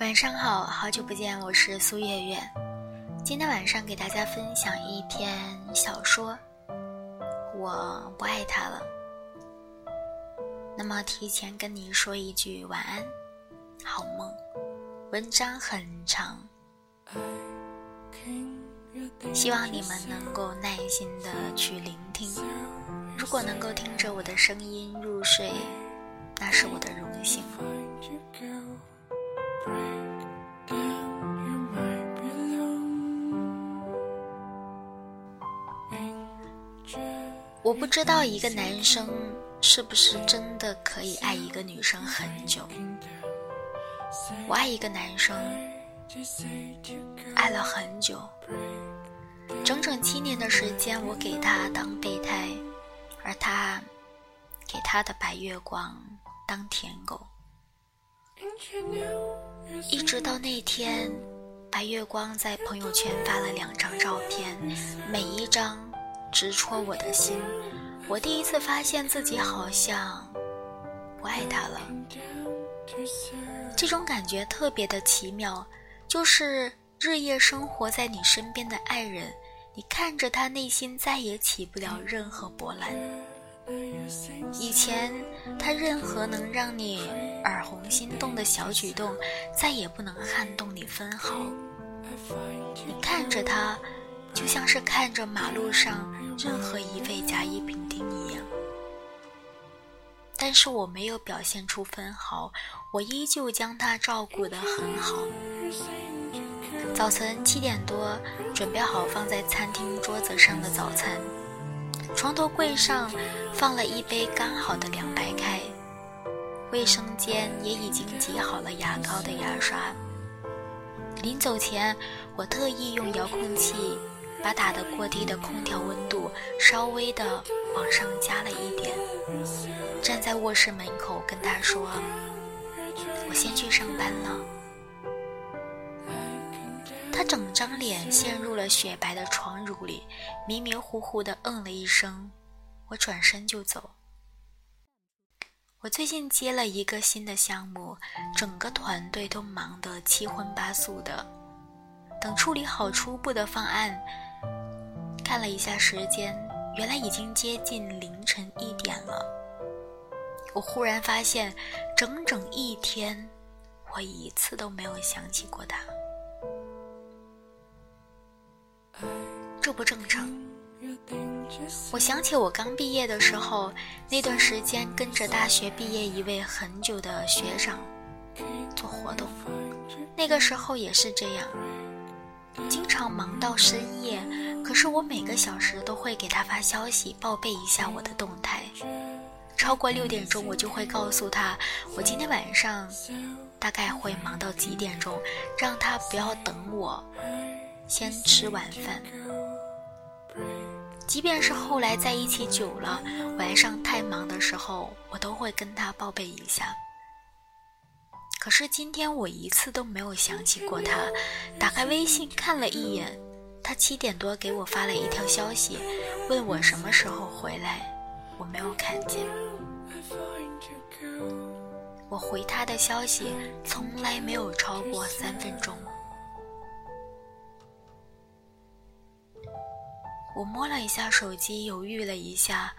晚上好，好久不见，我是苏月月。今天晚上给大家分享一篇小说，我不爱他了。那么提前跟你说一句晚安，好梦。文章很长，希望你们能够耐心的去聆听。如果能够听着我的声音入睡，那是我的荣幸。我不知道一个男生是不是真的可以爱一个女生很久。我爱一个男生，爱了很久，整整七年的时间，我给他当备胎，而他给他的白月光当舔狗。一直到那天，白月光在朋友圈发了两张照片，每一张直戳我的心。我第一次发现自己好像不爱他了。这种感觉特别的奇妙，就是日夜生活在你身边的爱人，你看着他，内心再也起不了任何波澜。以前他任何能让你耳红心动的小举动，再也不能撼动你分毫。你看着他，就像是看着马路上任何一位甲乙丙丁一样。但是我没有表现出分毫，我依旧将他照顾得很好。早晨七点多，准备好放在餐厅桌子上的早餐。床头柜上放了一杯刚好的凉白开，卫生间也已经挤好了牙膏的牙刷。临走前，我特意用遥控器把打得过低的空调温度稍微的往上加了一点。站在卧室门口跟他说：“我先去上班了。”整张脸陷入了雪白的床褥里，迷迷糊糊的嗯了一声。我转身就走。我最近接了一个新的项目，整个团队都忙得七荤八素的。等处理好初步的方案，看了一下时间，原来已经接近凌晨一点了。我忽然发现，整整一天，我一次都没有想起过他。这不正常。我想起我刚毕业的时候，那段时间跟着大学毕业一位很久的学长做活动，那个时候也是这样，经常忙到深夜。可是我每个小时都会给他发消息，报备一下我的动态。超过六点钟，我就会告诉他，我今天晚上大概会忙到几点钟，让他不要等我。先吃晚饭，即便是后来在一起久了，晚上太忙的时候，我都会跟他报备一下。可是今天我一次都没有想起过他。打开微信看了一眼，他七点多给我发了一条消息，问我什么时候回来，我没有看见。我回他的消息从来没有超过三分钟。我摸了一下手机，犹豫了一下，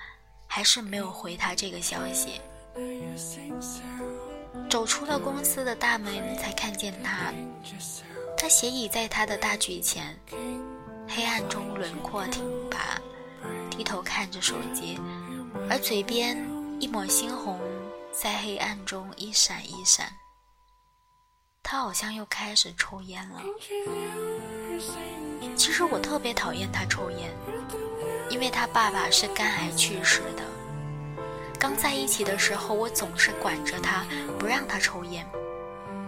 还是没有回他这个消息。走出了公司的大门，才看见他。他斜倚在他的大举前，黑暗中轮廓挺拔，低头看着手机，而嘴边一抹猩红在黑暗中一闪一闪。他好像又开始抽烟了。其实我特别讨厌他抽烟，因为他爸爸是肝癌去世的。刚在一起的时候，我总是管着他，不让他抽烟。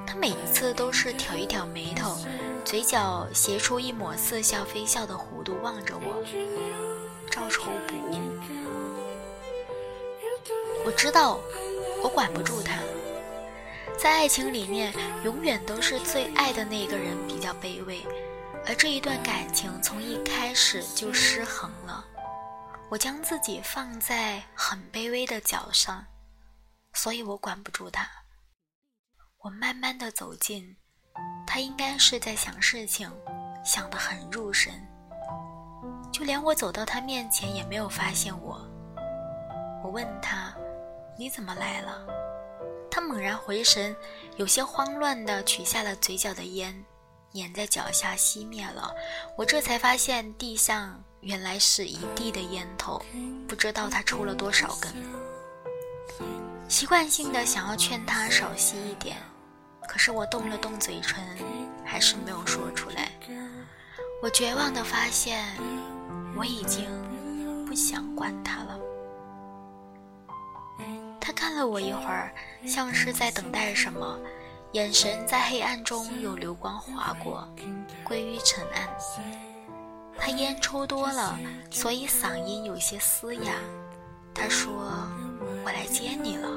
他每一次都是挑一挑眉头，嘴角斜出一抹似笑非笑的弧度，望着我，照抽不误。我知道，我管不住他。在爱情里面，永远都是最爱的那个人比较卑微。而这一段感情从一开始就失衡了，我将自己放在很卑微的角上，所以我管不住他。我慢慢的走近，他应该是在想事情，想得很入神。就连我走到他面前也没有发现我。我问他：“你怎么来了？”他猛然回神，有些慌乱地取下了嘴角的烟，碾在脚下熄灭了。我这才发现地上原来是一地的烟头，不知道他抽了多少根。习惯性的想要劝他少吸一点，可是我动了动嘴唇，还是没有说出来。我绝望的发现，我已经不想管他了。他看了我一会儿，像是在等待什么，眼神在黑暗中有流光划过，归于沉暗。他烟抽多了，所以嗓音有些嘶哑。他说：“我来接你了。”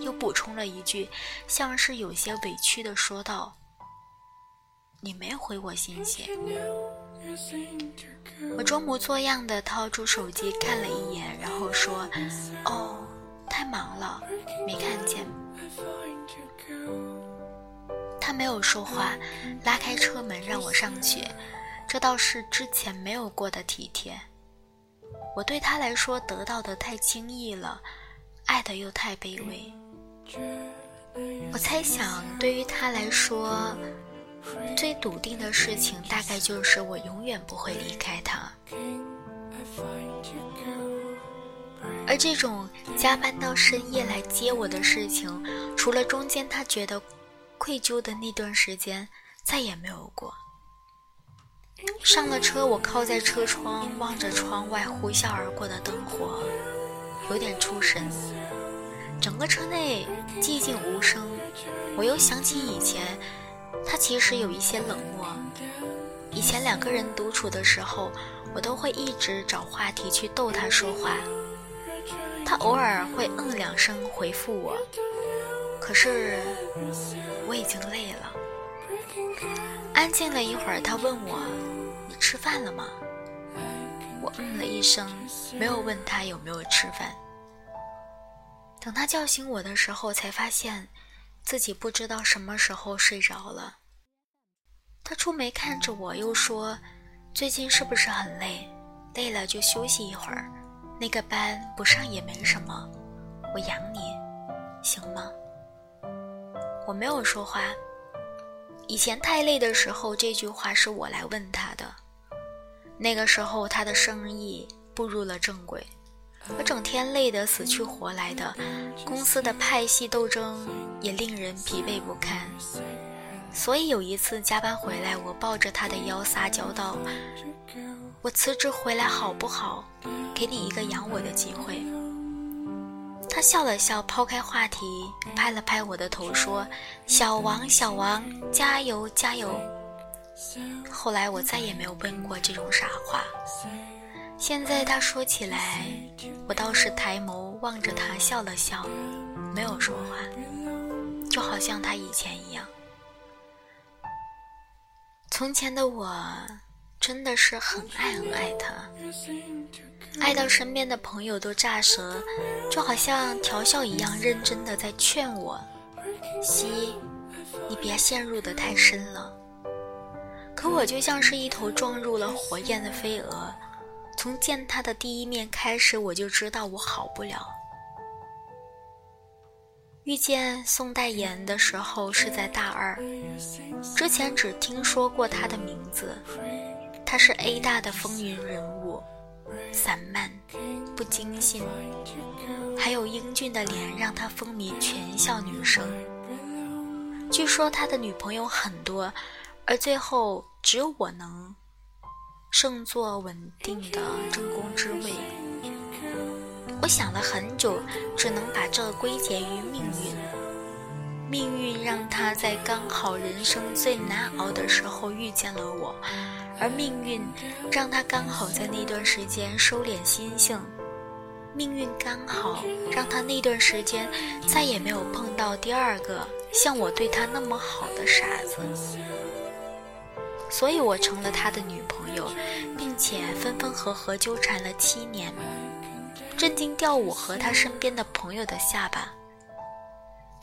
又补充了一句，像是有些委屈的说道：“你没回我信息。”我装模作样的掏出手机看了一眼，然后说：“哦，太忙了，没看见。”他没有说话，拉开车门让我上去，这倒是之前没有过的体贴。我对他来说得到的太轻易了，爱的又太卑微。我猜想，对于他来说，最笃定的事情大概就是我永远不会离开他。而这种加班到深夜来接我的事情，除了中间他觉得愧疚的那段时间，再也没有过。上了车，我靠在车窗，望着窗外呼啸而过的灯火，有点出神。整个车内寂静无声，我又想起以前，他其实有一些冷漠。以前两个人独处的时候，我都会一直找话题去逗他说话，他偶尔会嗯两声回复我，可是我已经累了。安静了一会儿，他问我：“你吃饭了吗？”我嗯了一声，没有问他有没有吃饭。等他叫醒我的时候，才发现自己不知道什么时候睡着了。他出眉看着我，又说：“最近是不是很累？累了就休息一会儿，那个班不上也没什么。我养你，行吗？”我没有说话。以前太累的时候，这句话是我来问他的。那个时候，他的生意步入了正轨。我整天累得死去活来的，公司的派系斗争也令人疲惫不堪。所以有一次加班回来，我抱着他的腰撒娇道：“我辞职回来好不好？给你一个养我的机会。”他笑了笑，抛开话题，拍了拍我的头，说：“小王，小王，加油，加油。”后来我再也没有问过这种傻话。现在他说起来，我倒是抬眸望着他，笑了笑，没有说话，就好像他以前一样。从前的我真的是很爱很爱他，爱到身边的朋友都炸舌，就好像调笑一样认真的在劝我：“西，你别陷入的太深了。”可我就像是一头撞入了火焰的飞蛾。从见他的第一面开始，我就知道我好不了。遇见宋代言的时候是在大二，之前只听说过他的名字。他是 A 大的风云人物，散漫，不精心，还有英俊的脸让他风靡全校女生。据说他的女朋友很多，而最后只有我能。胜坐稳定的正宫之位，我想了很久，只能把这归结于命运。命运让他在刚好人生最难熬的时候遇见了我，而命运让他刚好在那段时间收敛心性。命运刚好让他那段时间再也没有碰到第二个像我对他那么好的傻子。所以我成了他的女朋友，并且分分合合纠缠了七年，震惊掉我和他身边的朋友的下巴。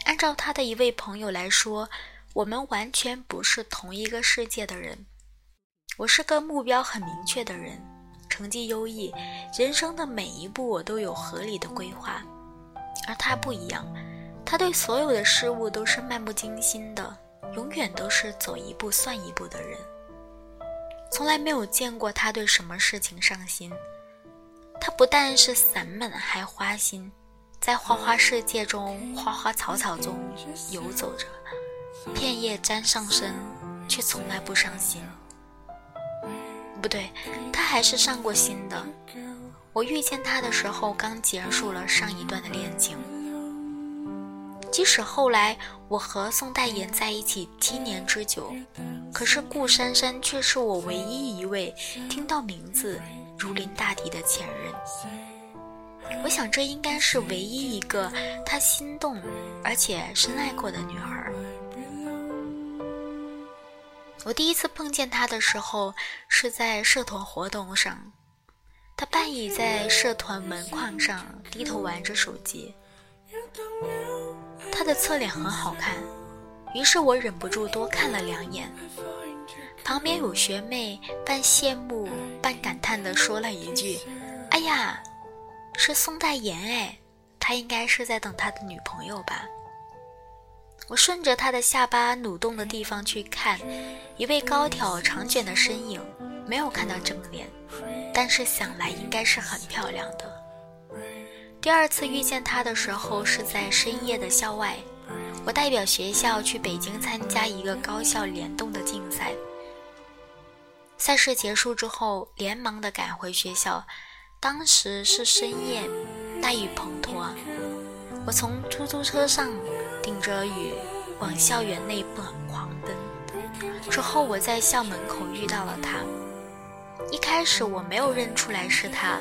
按照他的一位朋友来说，我们完全不是同一个世界的人。我是个目标很明确的人，成绩优异，人生的每一步我都有合理的规划，而他不一样，他对所有的事物都是漫不经心的，永远都是走一步算一步的人。从来没有见过他对什么事情上心。他不但是散漫，还花心，在花花世界中、花花草草中游走着，片叶沾上身，却从来不伤心。不对，他还是上过心的。我遇见他的时候，刚结束了上一段的恋情。即使后来我和宋代言在一起七年之久，可是顾珊珊却是我唯一一位听到名字如临大敌的前任。我想这应该是唯一一个他心动而且深爱过的女孩。我第一次碰见他的时候是在社团活动上，他半倚在社团门框上，低头玩着手机。他的侧脸很好看，于是我忍不住多看了两眼。旁边有学妹半羡慕半感叹地说了一句：“哎呀，是宋代言哎，他应该是在等他的女朋友吧？”我顺着他的下巴蠕动的地方去看，一位高挑长卷的身影，没有看到正脸，但是想来应该是很漂亮的。第二次遇见他的时候是在深夜的校外，我代表学校去北京参加一个高校联动的竞赛。赛事结束之后，连忙的赶回学校，当时是深夜，大雨滂沱。我从出租车上顶着雨往校园内部，狂奔。之后我在校门口遇到了他，一开始我没有认出来是他。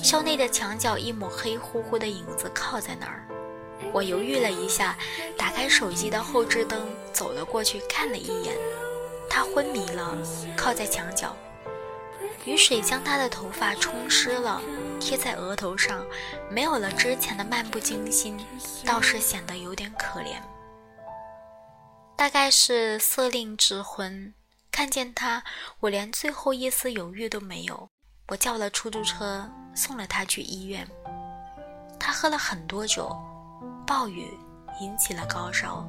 校内的墙角，一抹黑乎乎的影子靠在那儿。我犹豫了一下，打开手机的后置灯，走了过去看了一眼。他昏迷了，靠在墙角，雨水将他的头发冲湿了，贴在额头上，没有了之前的漫不经心，倒是显得有点可怜。大概是色令智昏，看见他，我连最后一丝犹豫都没有。我叫了出租车，送了他去医院。他喝了很多酒，暴雨引起了高烧。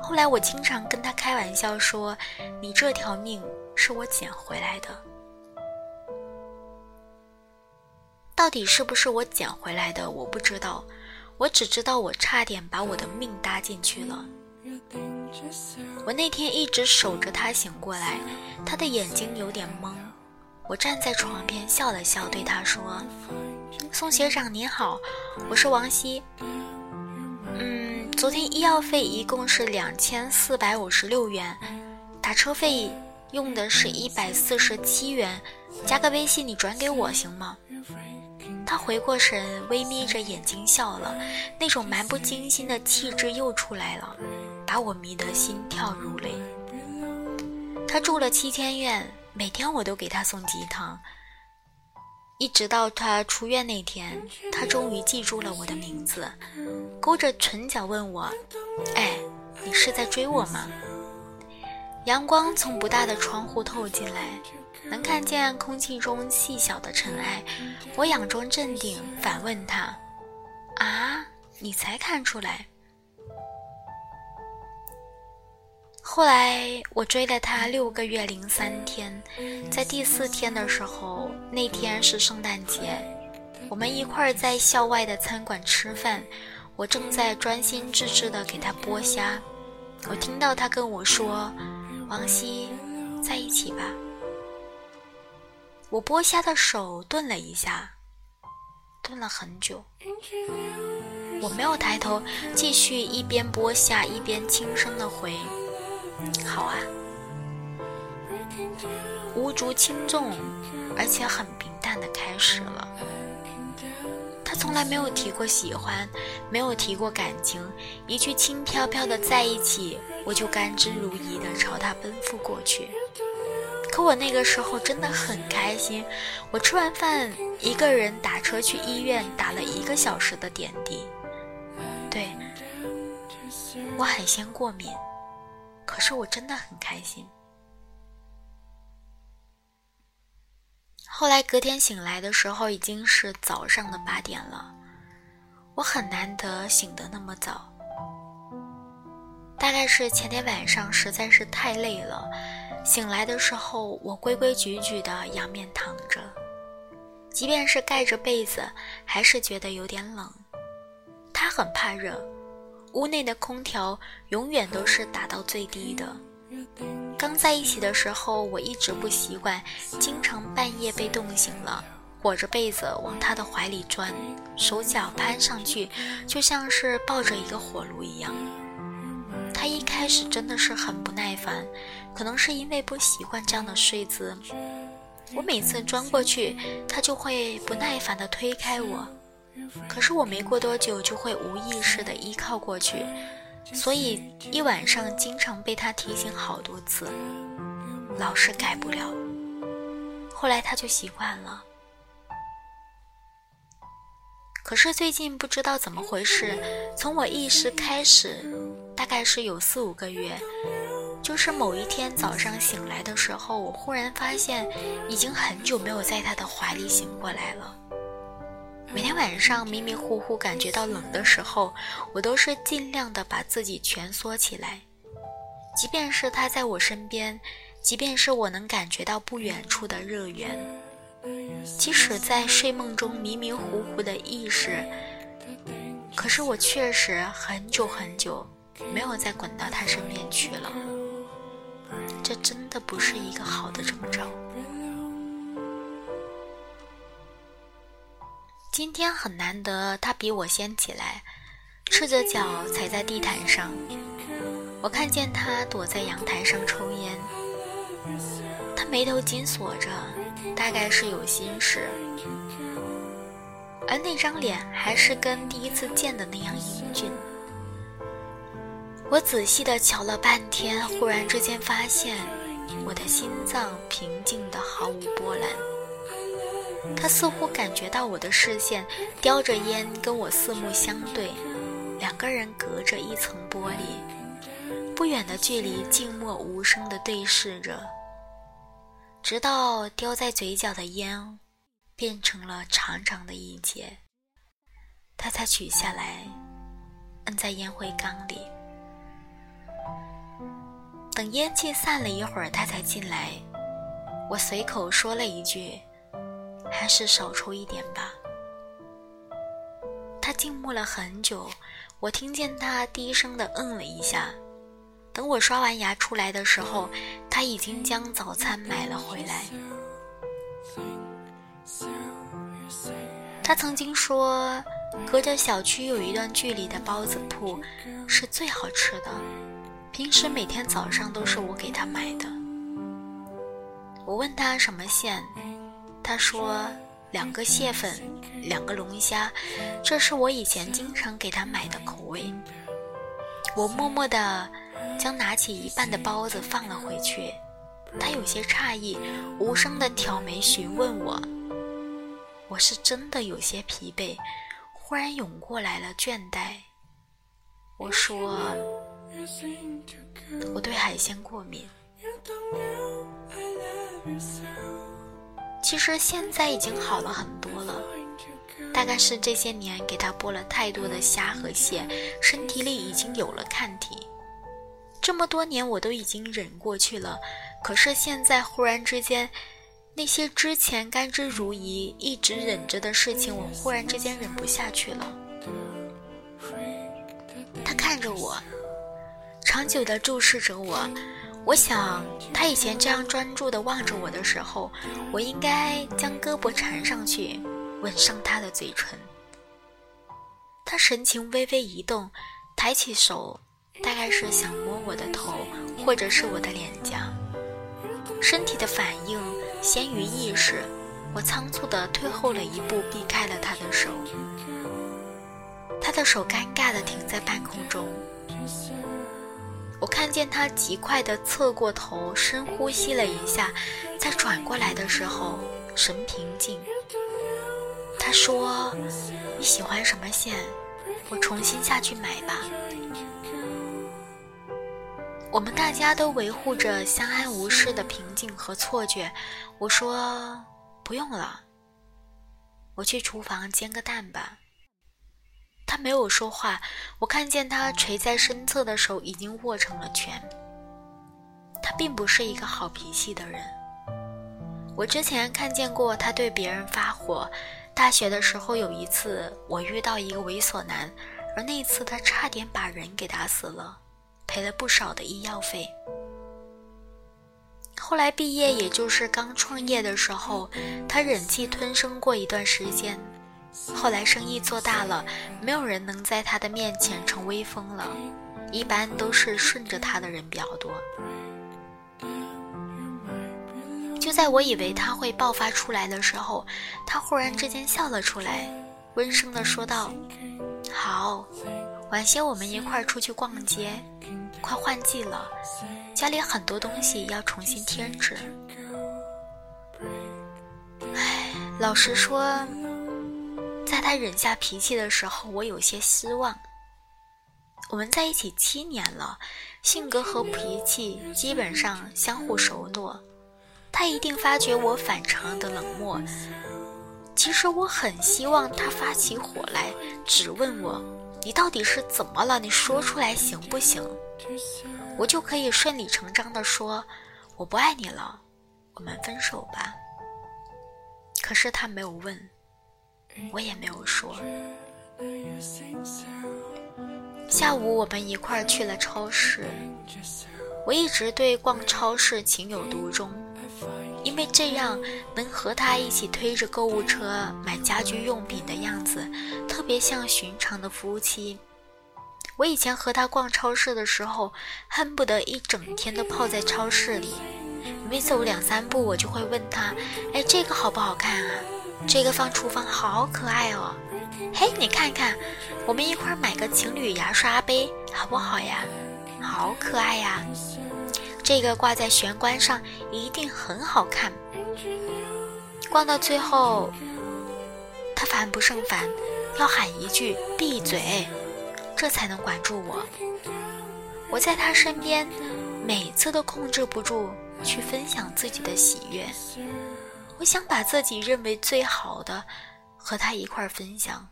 后来我经常跟他开玩笑说：“你这条命是我捡回来的。”到底是不是我捡回来的，我不知道。我只知道我差点把我的命搭进去了。我那天一直守着他醒过来，他的眼睛有点懵。我站在床边笑了笑，对他说：“宋学长您好，我是王希。嗯，昨天医药费一共是两千四百五十六元，打车费用的是一百四十七元，加个微信你转给我行吗？”他回过神，微眯着眼睛笑了，那种漫不经心的气质又出来了，把我迷得心跳如雷。他住了七天院。每天我都给他送鸡汤，一直到他出院那天，他终于记住了我的名字，勾着唇角问我：“哎，你是在追我吗？”阳光从不大的窗户透进来，能看见空气中细小的尘埃。我佯装镇定，反问他：“啊，你才看出来？”后来我追了他六个月零三天，在第四天的时候，那天是圣诞节，我们一块儿在校外的餐馆吃饭，我正在专心致志地给他剥虾，我听到他跟我说：“王希，在一起吧。”我剥虾的手顿了一下，顿了很久，我没有抬头，继续一边剥虾一边轻声的回。好啊，无足轻重，而且很平淡的开始了。他从来没有提过喜欢，没有提过感情，一句轻飘飘的在一起，我就甘之如饴的朝他奔赴过去。可我那个时候真的很开心，我吃完饭一个人打车去医院打了一个小时的点滴。对，我海鲜过敏。可是我真的很开心。后来隔天醒来的时候，已经是早上的八点了。我很难得醒得那么早，大概是前天晚上实在是太累了。醒来的时候，我规规矩矩的仰面躺着，即便是盖着被子，还是觉得有点冷。他很怕热，屋内的空调永远都是打到最低的。刚在一起的时候，我一直不习惯，经常半夜被冻醒了，裹着被子往他的怀里钻，手脚攀上去，就像是抱着一个火炉一样。他一开始真的是很不耐烦，可能是因为不习惯这样的睡姿。我每次钻过去，他就会不耐烦地推开我，可是我没过多久就会无意识地依靠过去。所以一晚上经常被他提醒好多次，老是改不了。后来他就习惯了。可是最近不知道怎么回事，从我意识开始，大概是有四五个月，就是某一天早上醒来的时候，我忽然发现已经很久没有在他的怀里醒过来了。每天晚上迷迷糊糊感觉到冷的时候，我都是尽量的把自己蜷缩起来，即便是他在我身边，即便是我能感觉到不远处的热源，即使在睡梦中迷迷糊糊的意识，可是我确实很久很久没有再滚到他身边去了。这真的不是一个好的征兆。今天很难得，他比我先起来，赤着脚踩在地毯上。我看见他躲在阳台上抽烟，他眉头紧锁着，大概是有心事，而那张脸还是跟第一次见的那样英俊。我仔细的瞧了半天，忽然之间发现，我的心脏平静的毫无波澜。他似乎感觉到我的视线，叼着烟跟我四目相对，两个人隔着一层玻璃，不远的距离，静默无声的对视着，直到叼在嘴角的烟变成了长长的一截，他才取下来，摁在烟灰缸里。等烟气散了一会儿，他才进来，我随口说了一句。还是少抽一点吧。他静默了很久，我听见他低声的嗯了一下。等我刷完牙出来的时候，他已经将早餐买了回来。他曾经说，隔着小区有一段距离的包子铺是最好吃的，平时每天早上都是我给他买的。我问他什么馅。他说：“两个蟹粉，两个龙虾，这是我以前经常给他买的口味。”我默默地将拿起一半的包子放了回去。他有些诧异，无声地挑眉询问我。我是真的有些疲惫，忽然涌过来了倦怠。我说：“我对海鲜过敏。”其实现在已经好了很多了，大概是这些年给他剥了太多的虾和蟹，身体里已经有了抗体。这么多年我都已经忍过去了，可是现在忽然之间，那些之前甘之如饴、一直忍着的事情，我忽然之间忍不下去了。他看着我，长久地注视着我。我想，他以前这样专注地望着我的时候，我应该将胳膊缠上去，吻上他的嘴唇。他神情微微一动，抬起手，大概是想摸我的头，或者是我的脸颊。身体的反应先于意识，我仓促地退后了一步，避开了他的手。他的手尴尬地停在半空中。我看见他极快地侧过头，深呼吸了一下，再转过来的时候神平静。他说：“你喜欢什么线？我重新下去买吧。”我们大家都维护着相安无事的平静和错觉。我说不用了，我去厨房煎个蛋吧。他没有说话，我看见他垂在身侧的手已经握成了拳。他并不是一个好脾气的人。我之前看见过他对别人发火。大学的时候有一次，我遇到一个猥琐男，而那次他差点把人给打死了，赔了不少的医药费。后来毕业，也就是刚创业的时候，他忍气吞声过一段时间。后来生意做大了，没有人能在他的面前逞威风了，一般都是顺着他的人比较多。就在我以为他会爆发出来的时候，他忽然之间笑了出来，温声的说道：“好，晚些我们一块儿出去逛街，快换季了，家里很多东西要重新添置。”唉，老实说。在他忍下脾气的时候，我有些失望。我们在一起七年了，性格和脾气基本上相互熟络。他一定发觉我反常的冷漠。其实我很希望他发起火来，只问我：“你到底是怎么了？你说出来行不行？”我就可以顺理成章地说：“我不爱你了，我们分手吧。”可是他没有问。我也没有说。下午我们一块儿去了超市。我一直对逛超市情有独钟，因为这样能和他一起推着购物车买家居用品的样子，特别像寻常的夫妻。我以前和他逛超市的时候，恨不得一整天都泡在超市里。每走两三步，我就会问他：“哎，这个好不好看啊？”这个放厨房好可爱哦，嘿，你看看，我们一块买个情侣牙刷杯好不好呀？好可爱呀！这个挂在玄关上一定很好看。逛到最后，他烦不胜烦，要喊一句“闭嘴”，这才能管住我。我在他身边，每次都控制不住去分享自己的喜悦。我想把自己认为最好的和他一块分享，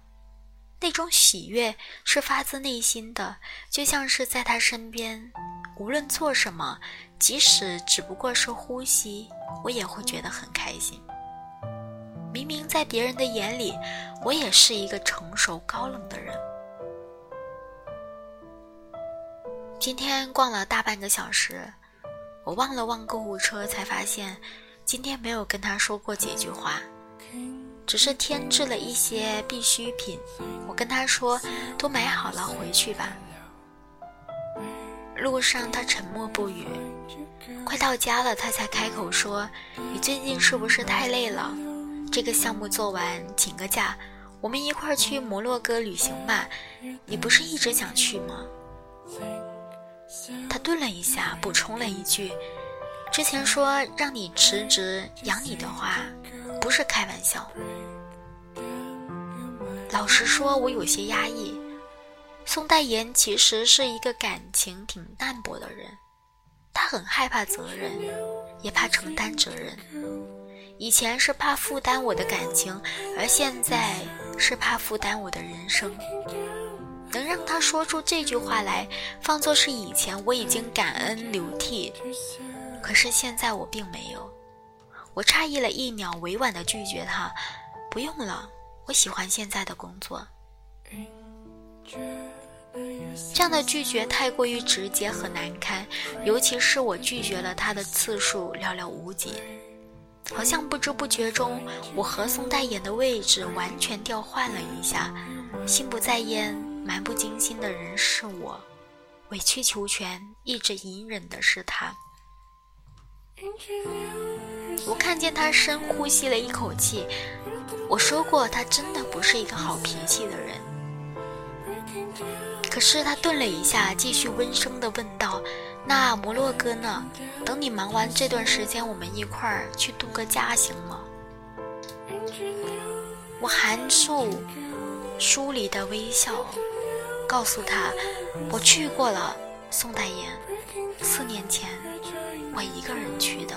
那种喜悦是发自内心的，就像是在他身边，无论做什么，即使只不过是呼吸，我也会觉得很开心。明明在别人的眼里，我也是一个成熟高冷的人。今天逛了大半个小时，我望了望购物车，才发现。今天没有跟他说过几句话，只是添置了一些必需品。我跟他说：“都买好了，回去吧。”路上他沉默不语，快到家了，他才开口说：“你最近是不是太累了？这个项目做完，请个假，我们一块儿去摩洛哥旅行吧。你不是一直想去吗？”他顿了一下，补充了一句。之前说让你辞职养你的话，不是开玩笑。老实说，我有些压抑。宋代言其实是一个感情挺淡薄的人，他很害怕责任，也怕承担责任。以前是怕负担我的感情，而现在是怕负担我的人生。能让他说出这句话来，放作是以前我已经感恩流涕。可是现在我并没有，我诧异了一秒，委婉的拒绝他：“不用了，我喜欢现在的工作。”这样的拒绝太过于直接和难堪，尤其是我拒绝了他的次数寥寥无几，好像不知不觉中，我和宋代言的位置完全调换了一下。心不在焉、漫不经心的人是我，委曲求全、一直隐忍的是他。我看见他深呼吸了一口气。我说过，他真的不是一个好脾气的人。可是他顿了一下，继续温声的问道：“那摩洛哥呢？等你忙完这段时间，我们一块儿去度个假，行吗？”我含住疏离的微笑，告诉他：“我去过了，宋代言，四年前我一个人去的。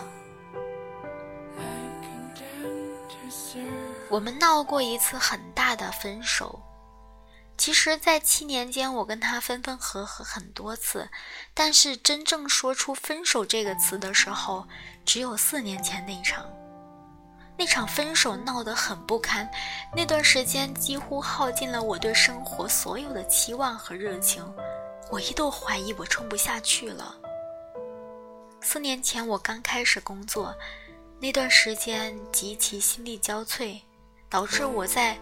我们闹过一次很大的分手。其实，在七年间，我跟他分分合合很多次，但是真正说出“分手”这个词的时候，只有四年前那场。那场分手闹得很不堪，那段时间几乎耗尽了我对生活所有的期望和热情，我一度怀疑我撑不下去了。四年前我刚开始工作，那段时间极其心力交瘁，导致我在。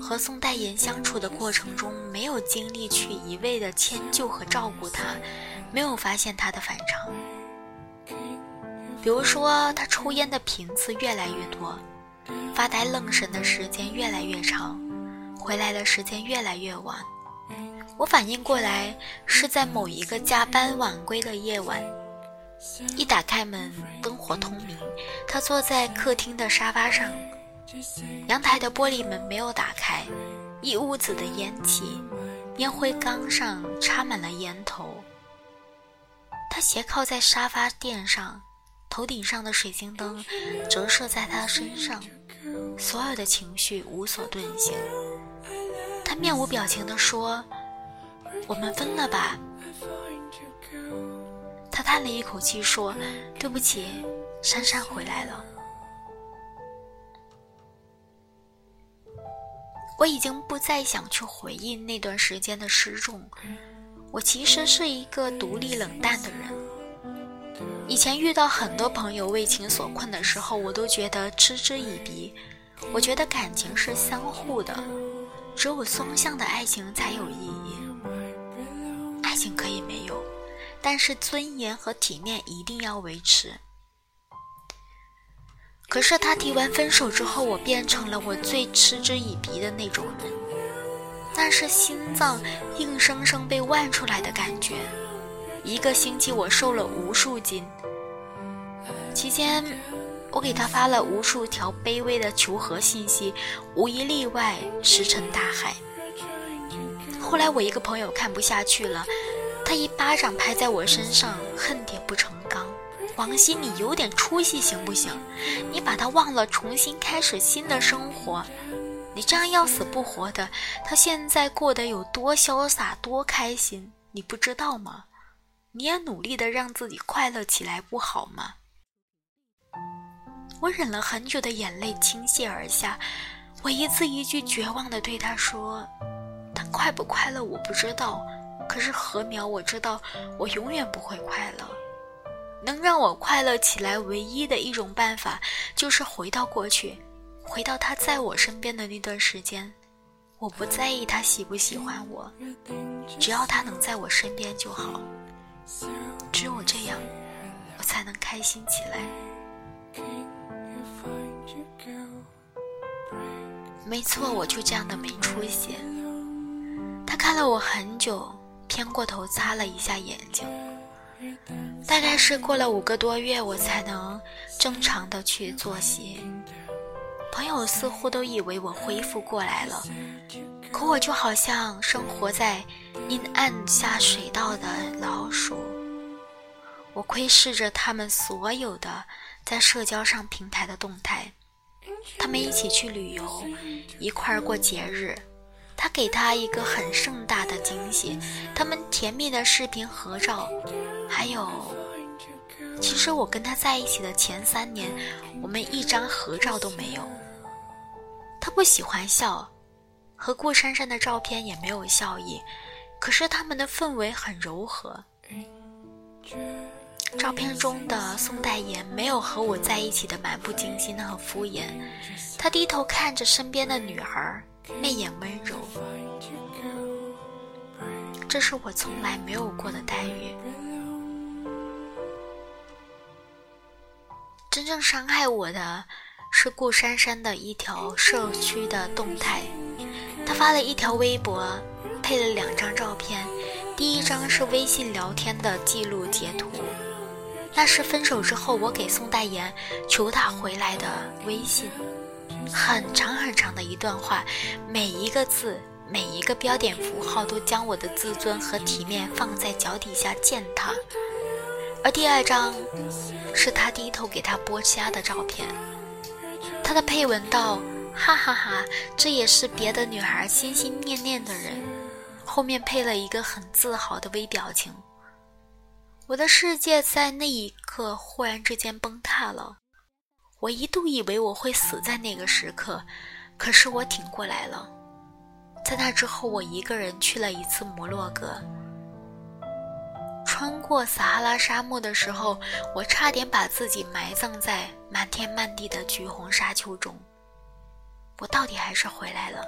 和宋代言相处的过程中，没有精力去一味的迁就和照顾他，没有发现他的反常。比如说，他抽烟的频次越来越多，发呆愣神的时间越来越长，回来的时间越来越晚。我反应过来，是在某一个加班晚归的夜晚，一打开门，灯火通明，他坐在客厅的沙发上。阳台的玻璃门没有打开，一屋子的烟气，烟灰缸上插满了烟头。他斜靠在沙发垫上，头顶上的水晶灯折射在他身上，所有的情绪无所遁形。他面无表情地说：“我们分了吧。”他叹了一口气说：“对不起，珊珊回来了。”我已经不再想去回忆那段时间的失重。我其实是一个独立冷淡的人。以前遇到很多朋友为情所困的时候，我都觉得嗤之以鼻。我觉得感情是相互的，只有双向的爱情才有意义。但是尊严和体面一定要维持。可是他提完分手之后，我变成了我最嗤之以鼻的那种人，那是心脏硬生生被剜出来的感觉。一个星期我瘦了无数斤，期间我给他发了无数条卑微的求和信息，无一例外石沉大海。后来我一个朋友看不下去了，他一巴掌拍在我身上，恨铁不成钢。王鑫，你有点出息行不行？你把他忘了，重新开始新的生活。你这样要死不活的，他现在过得有多潇洒、多开心，你不知道吗？你也努力的让自己快乐起来，不好吗？我忍了很久的眼泪倾泻而下，我一字一句绝望的对他说：“他快不快乐我不知道，可是禾苗我知道，我永远不会快乐。”能让我快乐起来唯一的一种办法，就是回到过去，回到他在我身边的那段时间。我不在意他喜不喜欢我，只要他能在我身边就好。只有这样，我才能开心起来。没错，我就这样的没出息。他看了我很久，偏过头擦了一下眼睛。大概是过了五个多月，我才能正常的去作息。朋友似乎都以为我恢复过来了，可我就好像生活在阴暗下水道的老鼠。我窥视着他们所有的在社交上平台的动态，他们一起去旅游，一块儿过节日。他给他一个很盛大的惊喜，他们甜蜜的视频合照，还有，其实我跟他在一起的前三年，我们一张合照都没有。他不喜欢笑，和顾珊珊的照片也没有笑意，可是他们的氛围很柔和。照片中的宋代言没有和我在一起的漫不经心和敷衍，他低头看着身边的女孩。媚眼温柔，这是我从来没有过的待遇。真正伤害我的是顾珊珊的一条社区的动态，她发了一条微博，配了两张照片，第一张是微信聊天的记录截图，那是分手之后我给宋代言求他回来的微信。很长很长的一段话，每一个字、每一个标点符号都将我的自尊和体面放在脚底下践踏。而第二张是他低头给他剥虾的照片，他的配文道：“哈哈哈，这也是别的女孩心心念念的人。”后面配了一个很自豪的微表情。我的世界在那一刻忽然之间崩塌了，我一度以为我会死在那个时刻，可是我挺过来了。在那之后，我一个人去了一次摩洛哥。穿过撒哈拉沙漠的时候，我差点把自己埋葬在满天漫地的橘红沙丘中。我到底还是回来了。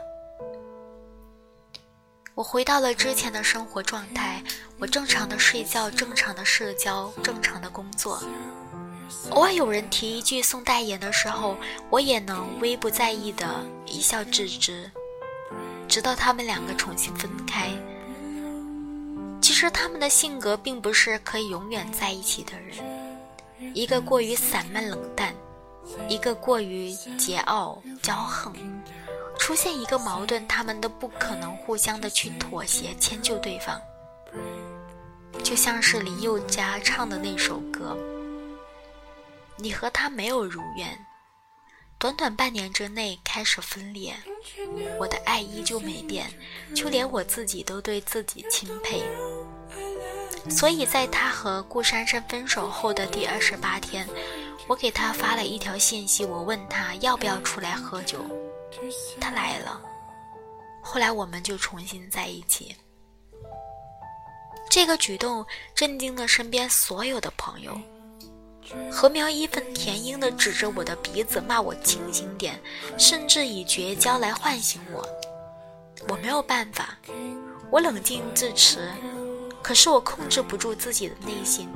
我回到了之前的生活状态，我正常的睡觉，正常的社交，正常的工作。偶尔有人提一句送代言的时候，我也能微不在意的一笑置之，直到他们两个重新分开。其实他们的性格并不是可以永远在一起的人，一个过于散漫冷淡，一个过于桀骜骄横。出现一个矛盾，他们都不可能互相的去妥协迁就对方。就像是林宥嘉唱的那首歌：“你和他没有如愿，短短半年之内开始分裂，我的爱依旧没变，就连我自己都对自己钦佩。”所以在他和顾珊珊分手后的第二十八天，我给他发了一条信息，我问他要不要出来喝酒，他来了。后来我们就重新在一起。这个举动震惊了身边所有的朋友。何苗义愤填膺地指着我的鼻子骂我清醒点，甚至以绝交来唤醒我。我没有办法，我冷静自持。可是我控制不住自己的内心。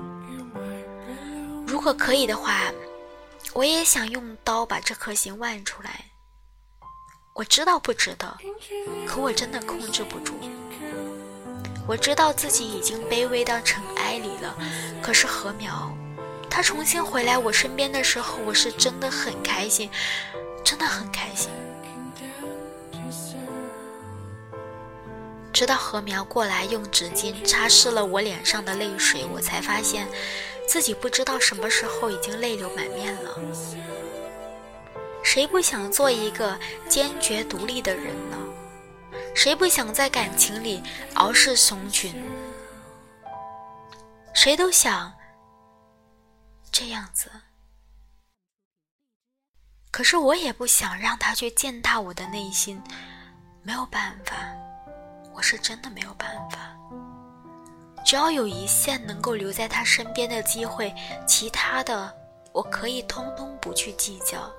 如果可以的话，我也想用刀把这颗心剜出来。我知道不值得，可我真的控制不住。我知道自己已经卑微到尘埃里了，可是禾苗，他重新回来我身边的时候，我是真的很开心，真的很开心。直到禾苗过来用纸巾擦拭了我脸上的泪水，我才发现自己不知道什么时候已经泪流满面了。谁不想做一个坚决独立的人呢？谁不想在感情里傲视雄群？谁都想这样子。可是我也不想让他去践踏我的内心，没有办法。我是真的没有办法。只要有一线能够留在他身边的机会，其他的我可以通通不去计较。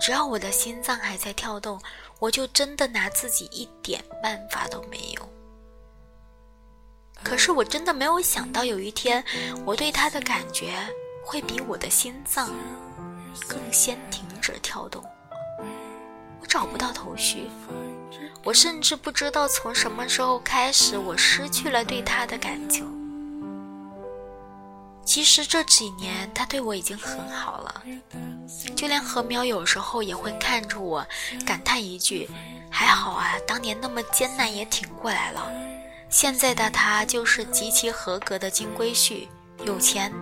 只要我的心脏还在跳动，我就真的拿自己一点办法都没有。可是我真的没有想到，有一天我对他的感觉会比我的心脏更先停止跳动。我找不到头绪。我甚至不知道从什么时候开始，我失去了对他的感情。其实这几年他对我已经很好了，就连何苗有时候也会看着我，感叹一句：“还好啊，当年那么艰难也挺过来了。”现在的他就是极其合格的金龟婿，有钱，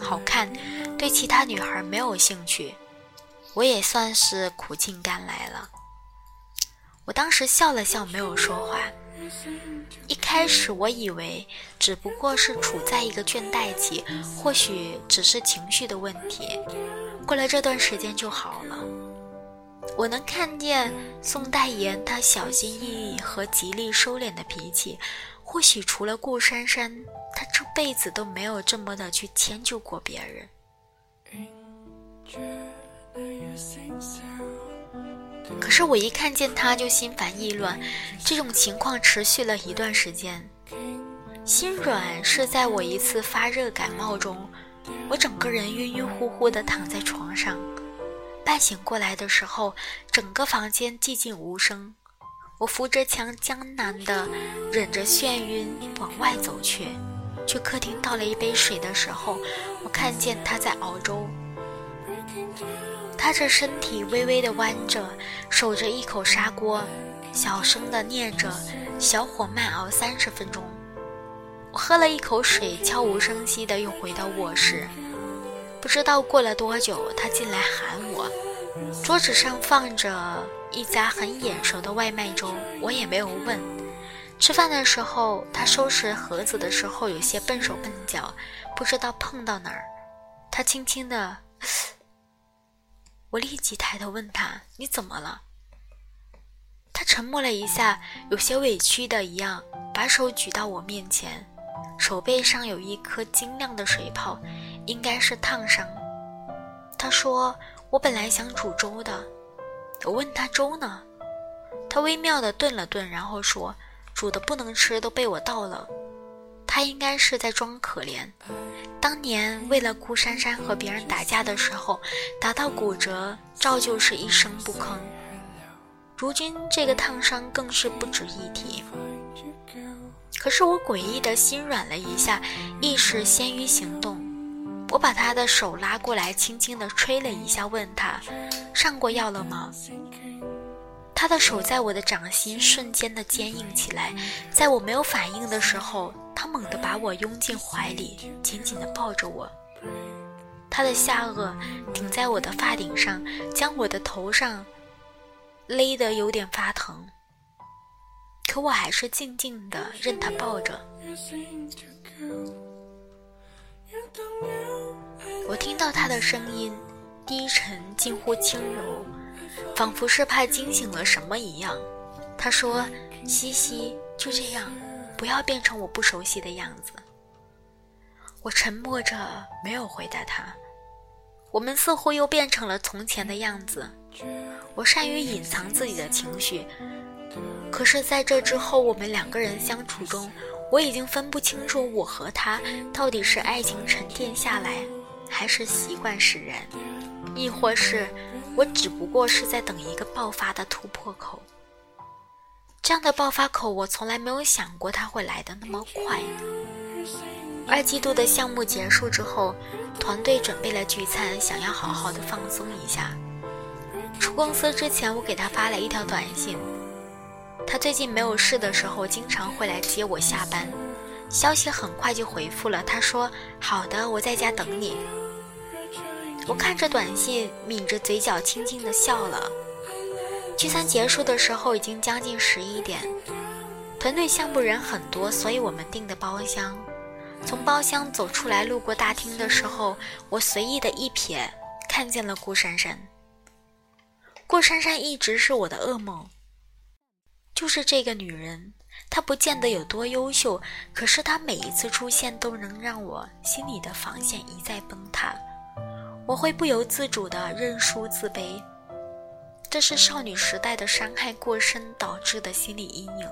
好看，对其他女孩没有兴趣。我也算是苦尽甘来了。我当时笑了笑，没有说话。一开始我以为只不过是处在一个倦怠期，或许只是情绪的问题，过了这段时间就好了。我能看见宋代言他小心翼翼和极力收敛的脾气，或许除了顾珊珊，他这辈子都没有这么的去迁就过别人。可是我一看见他就心烦意乱，这种情况持续了一段时间。心软是在我一次发热感冒中，我整个人晕晕乎乎的躺在床上，半醒过来的时候，整个房间寂静无声。我扶着墙，艰难的忍着眩晕往外走去。去客厅倒了一杯水的时候，我看见他在熬粥。他这身体微微的弯着，守着一口砂锅，小声的念着：“小火慢熬三十分钟。”我喝了一口水，悄无声息的又回到卧室。不知道过了多久，他进来喊我。桌子上放着一家很眼熟的外卖粥，我也没有问。吃饭的时候，他收拾盒子的时候有些笨手笨脚，不知道碰到哪儿。他轻轻的，我立即抬头问他：“你怎么了？”他沉默了一下，有些委屈的一样，把手举到我面前，手背上有一颗晶亮的水泡，应该是烫伤。他说：“我本来想煮粥的。”我问他粥呢？他微妙的顿了顿，然后说：“煮的不能吃，都被我倒了。”他应该是在装可怜。当年为了顾珊珊和别人打架的时候，打到骨折，照旧是一声不吭。如今这个烫伤更是不值一提。可是我诡异的心软了一下，意识先于行动。我把他的手拉过来，轻轻地吹了一下，问他：“上过药了吗？”他的手在我的掌心瞬间的坚硬起来，在我没有反应的时候，他猛地把我拥进怀里，紧紧地抱着我。他的下颚顶在我的发顶上，将我的头上。勒得有点发疼，可我还是静静的任他抱着。我听到他的声音，低沉近乎轻柔，仿佛是怕惊醒了什么一样。他说：“西西，就这样，不要变成我不熟悉的样子。”我沉默着，没有回答他。我们似乎又变成了从前的样子。我善于隐藏自己的情绪，可是在这之后，我们两个人相处中，我已经分不清楚我和他到底是爱情沉淀下来，还是习惯使然，亦或是我只不过是在等一个爆发的突破口。这样的爆发口，我从来没有想过它会来的那么快。二季度的项目结束之后，团队准备了聚餐，想要好好的放松一下。出公司之前，我给他发了一条短信。他最近没有事的时候，经常会来接我下班。消息很快就回复了，他说：“好的，我在家等你。”我看着短信，抿着嘴角，轻轻的笑了。聚餐结束的时候，已经将近十一点。团队项目人很多，所以我们订的包厢。从包厢走出来，路过大厅的时候，我随意的一瞥，看见了顾珊珊。顾珊珊一直是我的噩梦，就是这个女人，她不见得有多优秀，可是她每一次出现都能让我心里的防线一再崩塌，我会不由自主的认输自卑，这是少女时代的伤害过深导致的心理阴影。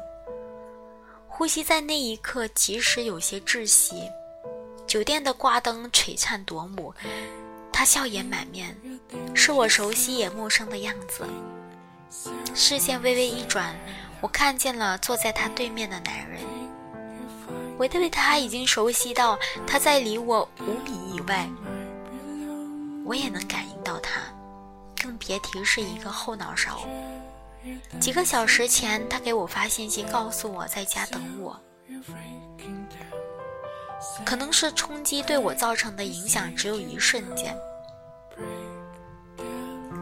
呼吸在那一刻即使有些窒息，酒店的挂灯璀璨夺目。他笑颜满面，是我熟悉也陌生的样子。视线微微一转，我看见了坐在他对面的男人。我对他已经熟悉到他在离我五米以外，我也能感应到他，更别提是一个后脑勺。几个小时前，他给我发信息，告诉我在家等我。可能是冲击对我造成的影响只有一瞬间。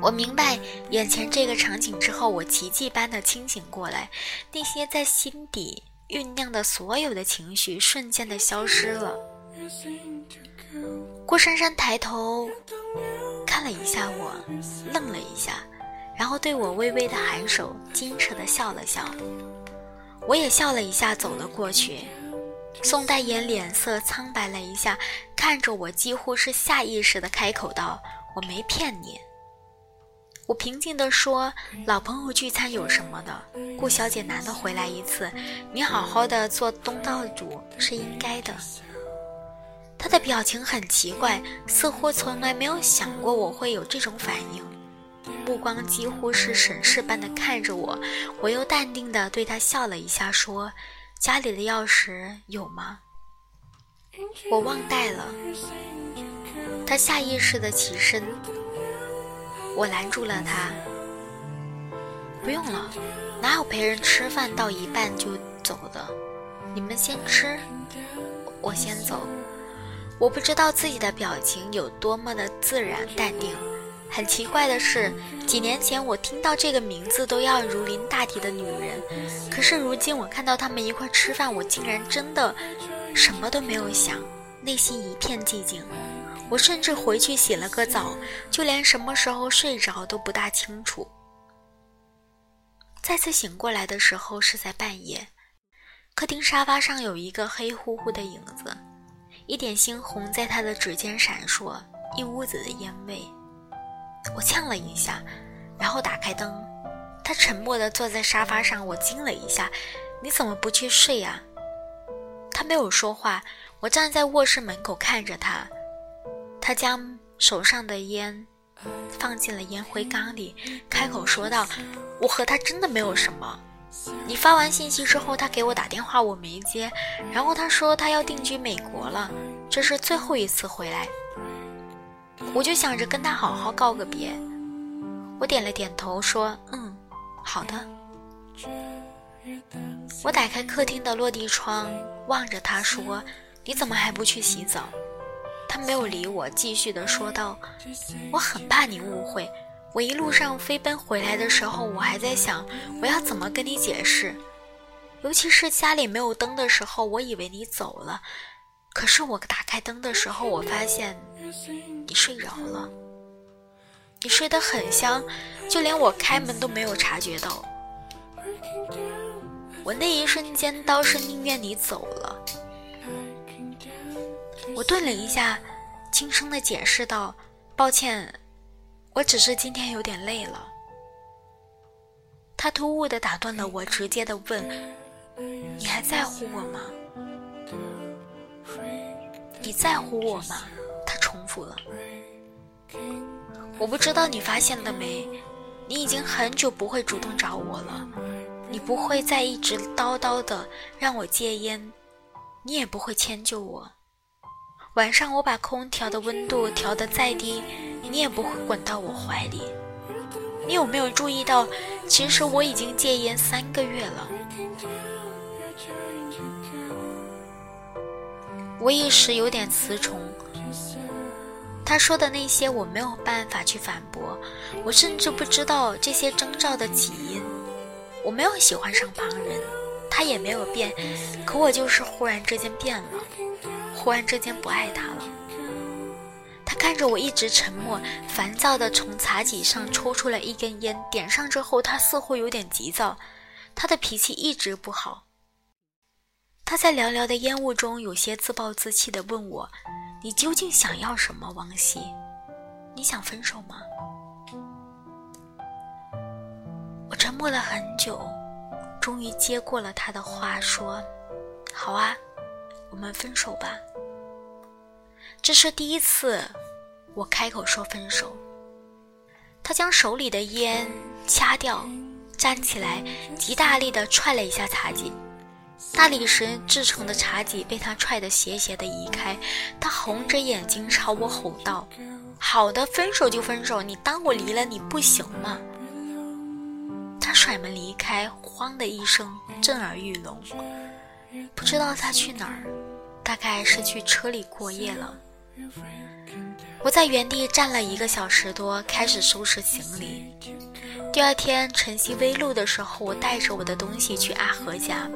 我明白眼前这个场景之后，我奇迹般的清醒过来，那些在心底酝酿的所有的情绪瞬间的消失了。郭珊珊抬头看了一下我，愣了一下，然后对我微微的颔首，矜持的笑了笑。我也笑了一下，走了过去。宋代言脸色苍白了一下，看着我，几乎是下意识的开口道：“我没骗你。”我平静地说：“老朋友聚餐有什么的？顾小姐难得回来一次，你好好的做东道主是应该的。”他的表情很奇怪，似乎从来没有想过我会有这种反应，目光几乎是审视般的看着我。我又淡定地对他笑了一下，说：“家里的钥匙有吗？”我忘带了。他下意识地起身。我拦住了他，不用了，哪有陪人吃饭到一半就走的？你们先吃，我先走。我不知道自己的表情有多么的自然淡定。很奇怪的是，几年前我听到这个名字都要如临大敌的女人，可是如今我看到他们一块吃饭，我竟然真的什么都没有想，内心一片寂静。我甚至回去洗了个澡，就连什么时候睡着都不大清楚。再次醒过来的时候是在半夜，客厅沙发上有一个黑乎乎的影子，一点猩红在他的指尖闪烁，一屋子的烟味。我呛了一下，然后打开灯。他沉默地坐在沙发上，我惊了一下：“你怎么不去睡呀？”他没有说话。我站在卧室门口看着他，他将手上的烟放进了烟灰缸里，开口说道。我和他真的没有什么。你发完信息之后，他给我打电话，我没接。然后他说他要定居美国了，这是最后一次回来。我就想着跟他好好告个别。我点了点头，说：“嗯，好的。”我打开客厅的落地窗，望着他说：“你怎么还不去洗澡？”他没有理我，继续的说道：“我很怕你误会。”我一路上飞奔回来的时候，我还在想我要怎么跟你解释，尤其是家里没有灯的时候，我以为你走了，可是我打开灯的时候，我发现你睡着了，你睡得很香，就连我开门都没有察觉到。我那一瞬间倒是宁愿你走了。我顿了一下，轻声的解释道：“抱歉。”我只是今天有点累了。他突兀的打断了我，直接的问：“你还在乎我吗？你在乎我吗？”他重复了。我不知道你发现了没，你已经很久不会主动找我了，你不会再一直叨叨的让我戒烟，你也不会迁就我。晚上我把空调的温度调得再低。你也不会滚到我怀里。你有没有注意到，其实我已经戒烟三个月了？我一时有点词穷。他说的那些我没有办法去反驳，我甚至不知道这些征兆的起因。我没有喜欢上旁人，他也没有变，可我就是忽然之间变了，忽然之间不爱他了。他看着我一直沉默，烦躁的从茶几上抽出来一根烟，点上之后，他似乎有点急躁。他的脾气一直不好。他在寥寥的烟雾中，有些自暴自弃的问我：“你究竟想要什么，王希？你想分手吗？”我沉默了很久，终于接过了他的话，说：“好啊，我们分手吧。”这是第一次。我开口说分手，他将手里的烟掐掉，站起来，极大力地踹了一下茶几，大理石制成的茶几被他踹得斜斜地移开。他红着眼睛朝我吼道：“好的，分手就分手，你当我离了你不行吗？”他甩门离开，哐的一声，震耳欲聋。不知道他去哪儿，大概是去车里过夜了。我在原地站了一个小时多，开始收拾行李。第二天晨曦微露的时候，我带着我的东西去阿和家。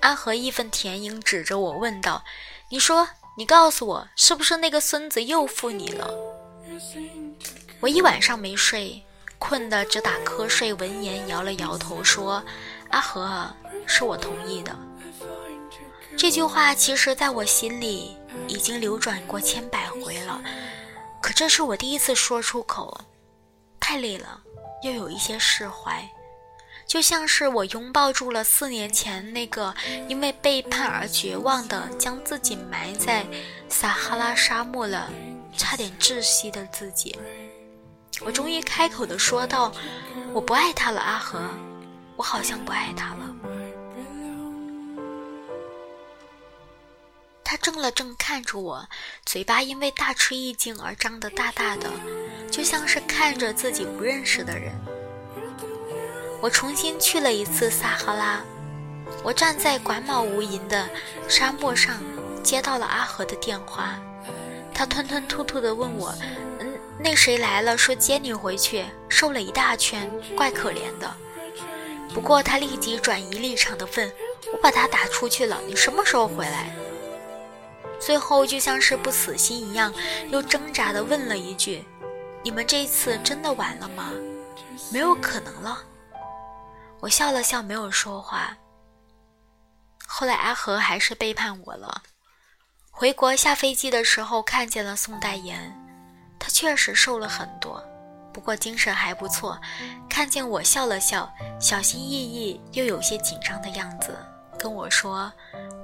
阿和义愤填膺，指着我问道：“你说，你告诉我，是不是那个孙子又负你了？”我一晚上没睡，困得直打瞌睡。闻言摇了摇头说：“阿和，是我同意的。”这句话其实在我心里。已经流转过千百回了，可这是我第一次说出口，太累了，又有一些释怀，就像是我拥抱住了四年前那个因为背叛而绝望的将自己埋在撒哈拉沙漠了，差点窒息的自己。我终于开口的说道：“我不爱他了，阿和，我好像不爱他了。”他怔了怔，看着我，嘴巴因为大吃一惊而张得大大的，就像是看着自己不认识的人。我重新去了一次撒哈拉。我站在广袤无垠的沙漠上，接到了阿和的电话。他吞吞吐吐地问我：“嗯，那谁来了？说接你回去，瘦了一大圈，怪可怜的。”不过他立即转移立场地问：“我把他打出去了，你什么时候回来？”最后就像是不死心一样，又挣扎地问了一句：“你们这次真的完了吗？没有可能了。”我笑了笑，没有说话。后来阿和还是背叛我了。回国下飞机的时候看见了宋代言，他确实瘦了很多，不过精神还不错。看见我笑了笑，小心翼翼又有些紧张的样子，跟我说：“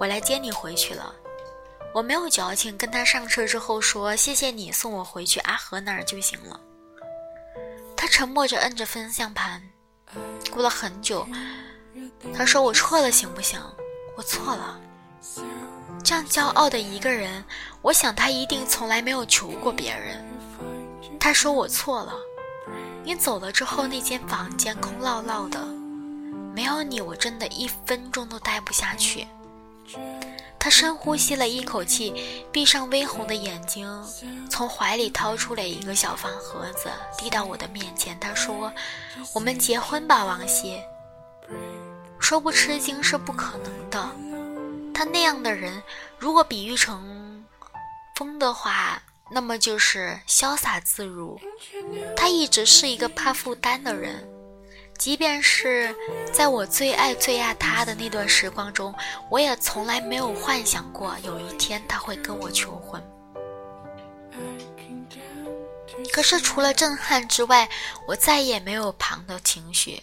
我来接你回去了。”我没有矫情，跟他上车之后说：“谢谢你送我回去阿和那儿就行了。”他沉默着摁着方向盘，过了很久，他说：“我错了，行不行？”我错了，这样骄傲的一个人，我想他一定从来没有求过别人。他说我错了，你走了之后，那间房间空落落的，没有你，我真的一分钟都待不下去。他深呼吸了一口气，闭上微红的眼睛，从怀里掏出了一个小方盒子，递到我的面前。他说：“我们结婚吧，王希。”说不吃惊是不可能的。他那样的人，如果比喻成风的话，那么就是潇洒自如。他一直是一个怕负担的人，即便是在我最爱最爱他的那段时光中，我也从来没有幻想过有一天他会跟我求婚。可是除了震撼之外，我再也没有旁的情绪。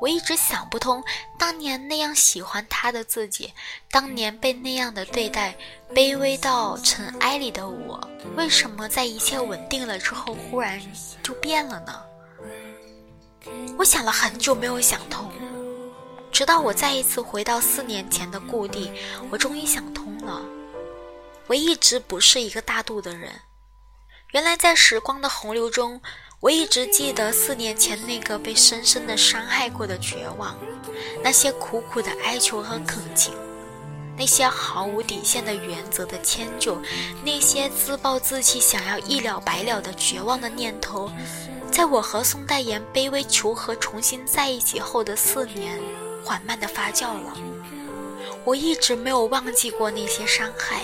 我一直想不通，当年那样喜欢他的自己，当年被那样的对待，卑微到尘埃里的我，为什么在一切稳定了之后，忽然就变了呢？我想了很久，没有想通，直到我再一次回到四年前的故地，我终于想通了。我一直不是一个大度的人，原来在时光的洪流中。我一直记得四年前那个被深深的伤害过的绝望，那些苦苦的哀求和恳请，那些毫无底线的原则的迁就，那些自暴自弃想要一了百了的绝望的念头，在我和宋代言卑微求和重新在一起后的四年，缓慢的发酵了。我一直没有忘记过那些伤害。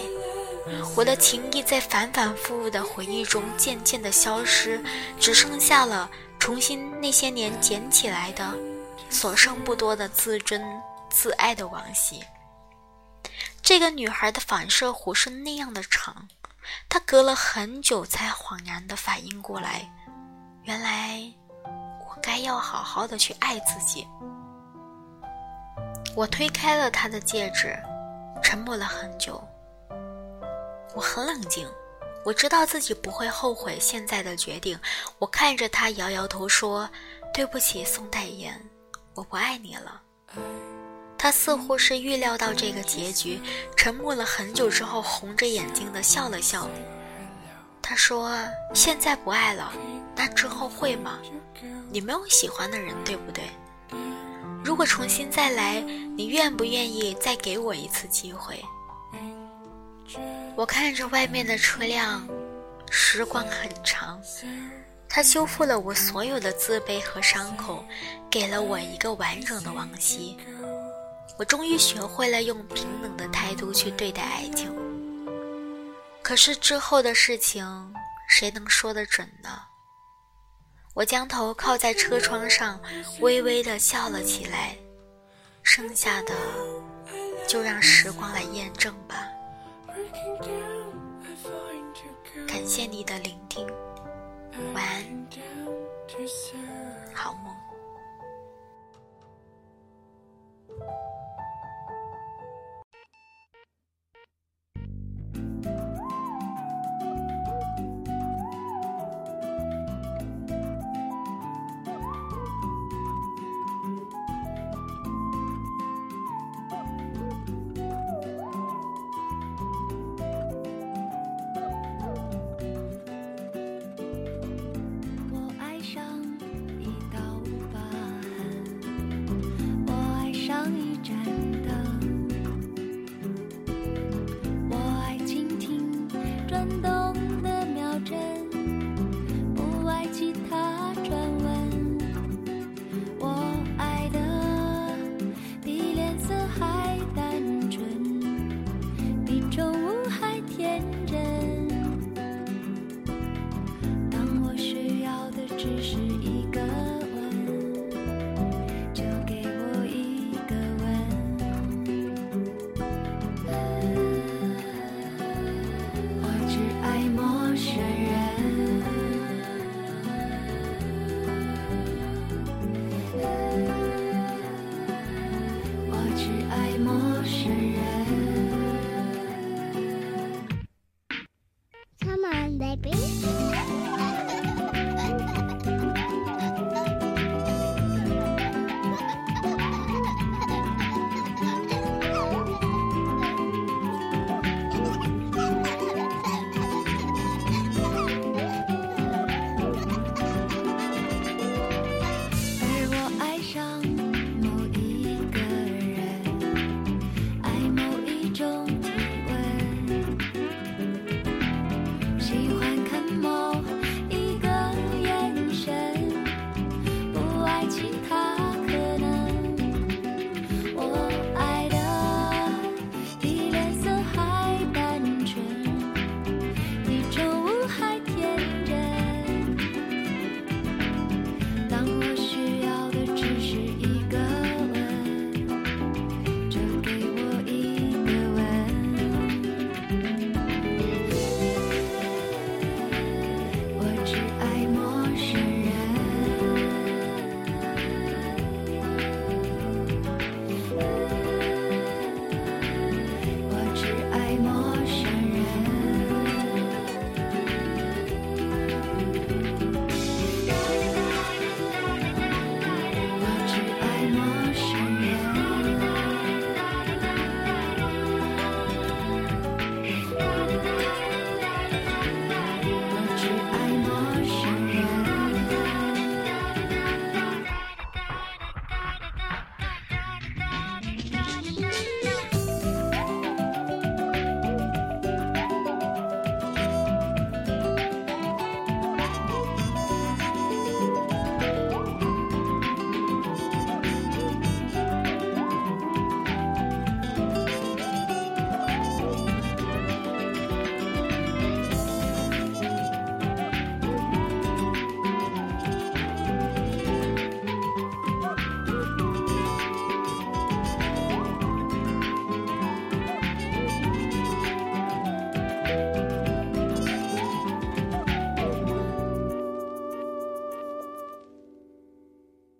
我的情谊在反反复复的回忆中渐渐的消失，只剩下了重新那些年捡起来的所剩不多的自尊自爱的往昔。这个女孩的反射弧是那样的长，她隔了很久才恍然的反应过来，原来我该要好好的去爱自己。我推开了她的戒指，沉默了很久。我很冷静，我知道自己不会后悔现在的决定。我看着她摇摇头说：“对不起，宋代言，我不爱你了。”他似乎是预料到这个结局，沉默了很久之后，红着眼睛的笑了笑。他说：“现在不爱了，那之后会吗？你没有喜欢的人，对不对？如果重新再来，你愿不愿意再给我一次机会？”我看着外面的车辆，时光很长，它修复了我所有的自卑和伤口，给了我一个完整的往昔。我终于学会了用平等的态度去对待爱情。可是之后的事情谁能说得准呢？我将头靠在车窗上微微的笑了起来。剩下的就让时光来验证吧。感谢你的聆听晚安。好梦。